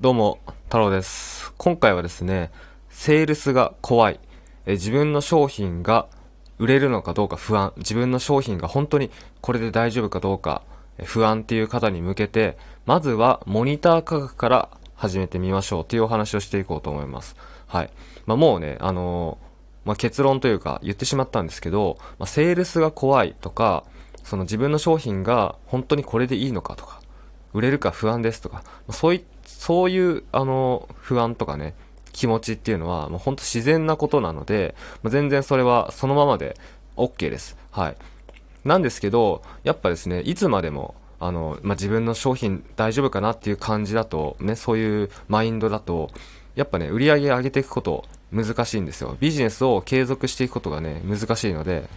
どうも、太郎です。今回はですね、セールスが怖い。え自分の商品が売れるのかどうか不安。自分の商品が本当にこれで大丈夫かどうか不安っていう方に向けて、まずはモニター価格から始めてみましょうっていうお話をしていこうと思います。はい。まあ、もうね、あのーまあ、結論というか言ってしまったんですけど、まあ、セールスが怖いとか、その自分の商品が本当にこれでいいのかとか、売れるか不安ですとか、そういった、そういう、あの、不安とかね、気持ちっていうのは、もう本当自然なことなので、ま全然それはそのままで OK です。はい。なんですけど、やっぱですね、いつまでも、あの、まあ、自分の商品大丈夫かなっていう感じだと、ね、そういうマインドだと、やっぱね、売り上げ上げていくこと難しいんですよ。ビジネスを継続していくことがね、難しいので、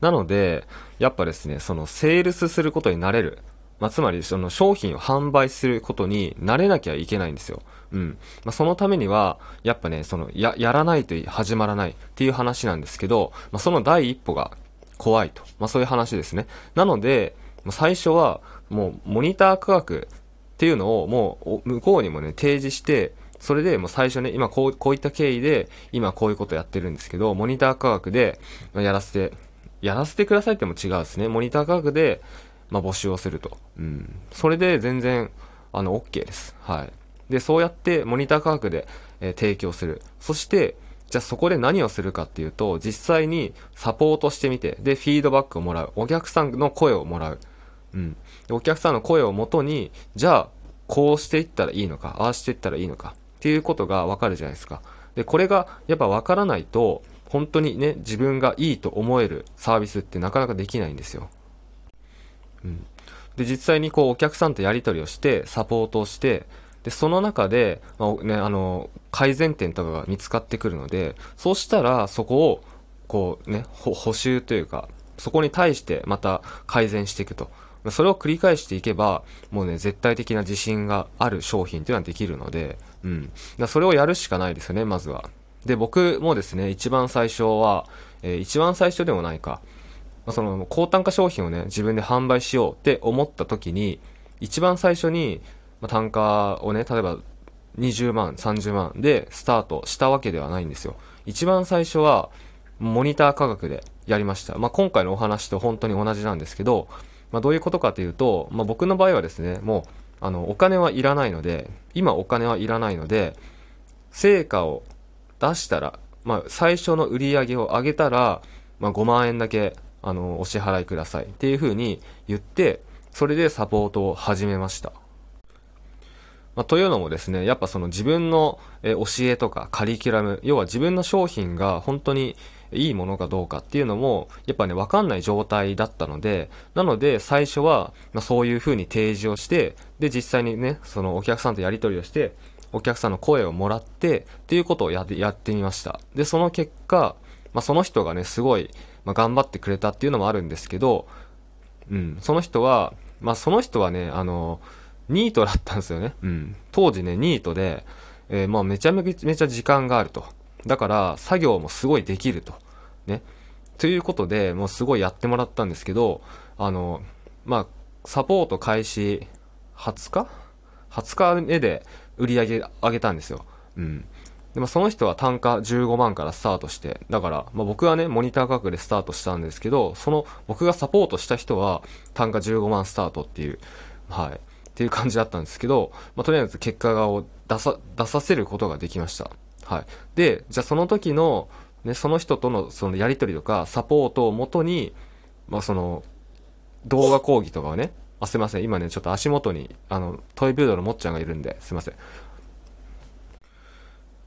なので、やっぱですね、そのセールスすることになれる。まあ、つまり、その商品を販売することに慣れなきゃいけないんですよ。うん。まあ、そのためには、やっぱね、その、や、やらないと始まらないっていう話なんですけど、まあ、その第一歩が怖いと。まあ、そういう話ですね。なので、最初は、もう、モニター価格っていうのを、もう、向こうにもね、提示して、それでもう最初ね、今こう、こういった経緯で、今こういうことやってるんですけど、モニター価格で、やらせて、やらせてくださいっても違うですね。モニター価格で、まあ、募集をすると。うん。それで全然、あの、OK です。はい。で、そうやってモニター価格で、えー提供する。そして、じゃあそこで何をするかっていうと、実際にサポートしてみて、で、フィードバックをもらう。お客さんの声をもらう。うん。お客さんの声をもとに、じゃあ、こうしていったらいいのか、ああしていったらいいのか、っていうことがわかるじゃないですか。で、これがやっぱわからないと、本当にね、自分がいいと思えるサービスってなかなかできないんですよ。で、実際にこうお客さんとやり取りをして、サポートをして、で、その中で、まあ、ね、あの、改善点とかが見つかってくるので、そうしたらそこを、こうね、補修というか、そこに対してまた改善していくと。それを繰り返していけば、もうね、絶対的な自信がある商品っていうのはできるので、うん。だそれをやるしかないですよね、まずは。で、僕もですね、一番最初は、えー一番最初でもないか、その高単価商品をね、自分で販売しようって思った時に、一番最初に、まあ、単価をね、例えば20万、30万でスタートしたわけではないんですよ。一番最初は、モニター価格でやりました。まあ、今回のお話と本当に同じなんですけど、まあ、どういうことかというと、まあ、僕の場合はですね、もう、あの、お金はいらないので、今お金はいらないので、成果を出したら、まあ、最初の売り上げを上げたら、まあ、5万円だけ、あの、お支払いくださいっていう風に言って、それでサポートを始めました。まあ、というのもですね、やっぱその自分の教えとかカリキュラム、要は自分の商品が本当にいいものかどうかっていうのも、やっぱね、わかんない状態だったので、なので最初は、ま、そういう風に提示をして、で、実際にね、そのお客さんとやり取りをして、お客さんの声をもらって、っていうことをやって、やってみました。で、その結果、まあ、その人がね、すごい、まあ、頑張ってくれたっていうのもあるんですけど、うん、その人は、まあ、その人はね、あの、ニートだったんですよね。うん。当時ね、ニートで、えーまあ、めちゃめちゃ時間があると。だから、作業もすごいできると。ね。ということで、もうすごいやってもらったんですけど、あの、まあ、サポート開始20日 ?20 日目で売り上げ上げたんですよ。うん。でもその人は単価15万からスタートして、だから、まあ、僕はね、モニター価格でスタートしたんですけど、その僕がサポートした人は単価15万スタートっていう、はい、っていう感じだったんですけど、まあ、とりあえず結果を出さ、出させることができました。はい。で、じゃあその時の、ね、その人とのそのやりとりとかサポートをもとに、まあ、その、動画講義とかをね、あ、すいません、今ね、ちょっと足元に、あの、トイビルドのもっちゃんがいるんで、すいません。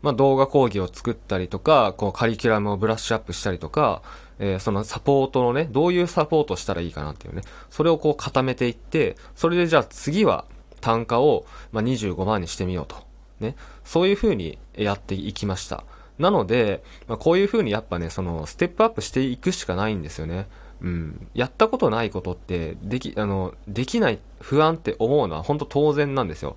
まあ、動画講義を作ったりとか、こうカリキュラムをブラッシュアップしたりとか、えーそのサポートのね、どういうサポートしたらいいかなっていうね、それをこう固めていって、それでじゃあ次は単価を、まあ、25万にしてみようと。ね。そういう風にやっていきました。なので、まあ、こういう風にやっぱね、その、ステップアップしていくしかないんですよね。うん。やったことないことって、でき、あの、できない、不安って思うのは本当当然なんですよ。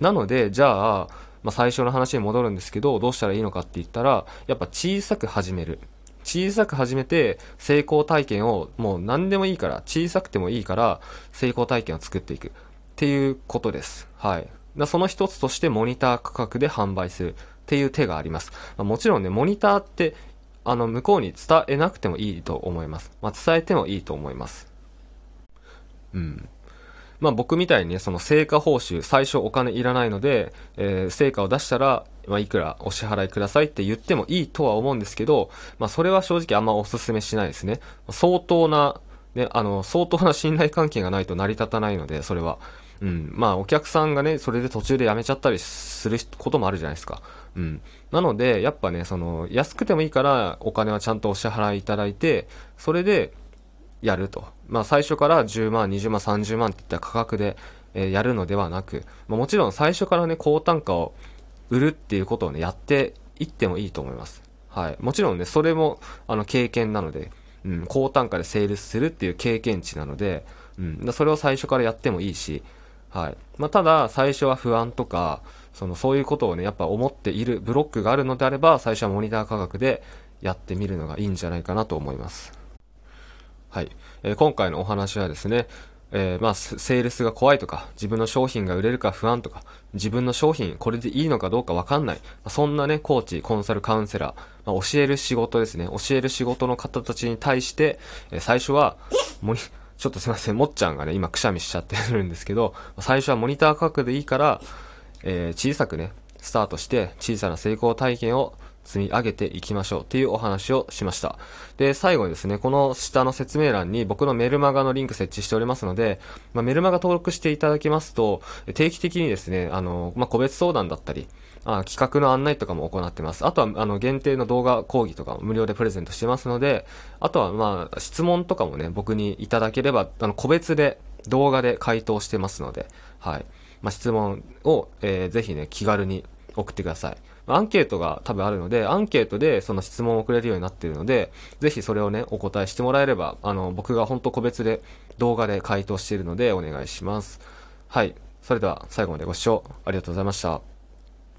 なので、じゃあ、まあ、最初の話に戻るんですけど、どうしたらいいのかって言ったら、やっぱ小さく始める。小さく始めて、成功体験を、もう何でもいいから、小さくてもいいから、成功体験を作っていく。っていうことです。はい。だその一つとしてモニター価格で販売するっていう手があります。まあ、もちろんね、モニターって、あの、向こうに伝えなくてもいいと思います。まあ、伝えてもいいと思います。うん。まあ僕みたいにね、その成果報酬、最初お金いらないので、えー、成果を出したら、まあいくらお支払いくださいって言ってもいいとは思うんですけど、まあそれは正直あんまお勧めしないですね。相当な、ね、あの、相当な信頼関係がないと成り立たないので、それは。うん。まあお客さんがね、それで途中で辞めちゃったりすることもあるじゃないですか。うん。なので、やっぱね、その、安くてもいいからお金はちゃんとお支払いいただいて、それで、やると。まあ最初から10万、20万、30万っていった価格で、えー、やるのではなく、まあ、もちろん最初からね、高単価を売るっていうことをね、やっていってもいいと思います。はい。もちろんね、それも、あの、経験なので、うん、高単価でセールスするっていう経験値なので、うん、それを最初からやってもいいし、はい。まあ、ただ、最初は不安とか、その、そういうことをね、やっぱ思っているブロックがあるのであれば、最初はモニター価格でやってみるのがいいんじゃないかなと思います。はい。えー、今回のお話はですね、えー、まあ、セールスが怖いとか、自分の商品が売れるか不安とか、自分の商品これでいいのかどうかわかんない。そんなね、コーチ、コンサル、カウンセラー、まあ、教える仕事ですね。教える仕事の方たちに対して、えー、最初は、もちょっとすいません、もっちゃんがね、今くしゃみしちゃってるんですけど、最初はモニター価格でいいから、えー、小さくね、スタートして、小さな成功体験を積み上げていきましょうっていうお話をしました。で、最後にですね、この下の説明欄に僕のメルマガのリンク設置しておりますので、まあ、メルマガ登録していただきますと、定期的にですね、あの、まあ、個別相談だったり、あ企画の案内とかも行ってます。あとは、あの、限定の動画講義とかも無料でプレゼントしてますので、あとは、まあ、質問とかもね、僕にいただければ、あの、個別で動画で回答してますので、はい。まあ、質問を、えー、ぜひね、気軽に送ってください。アンケートが多分あるので、アンケートでその質問をくれるようになっているので、ぜひそれをね、お答えしてもらえれば、あの、僕が本当個別で動画で回答しているのでお願いします。はい。それでは最後までご視聴ありがとうございました。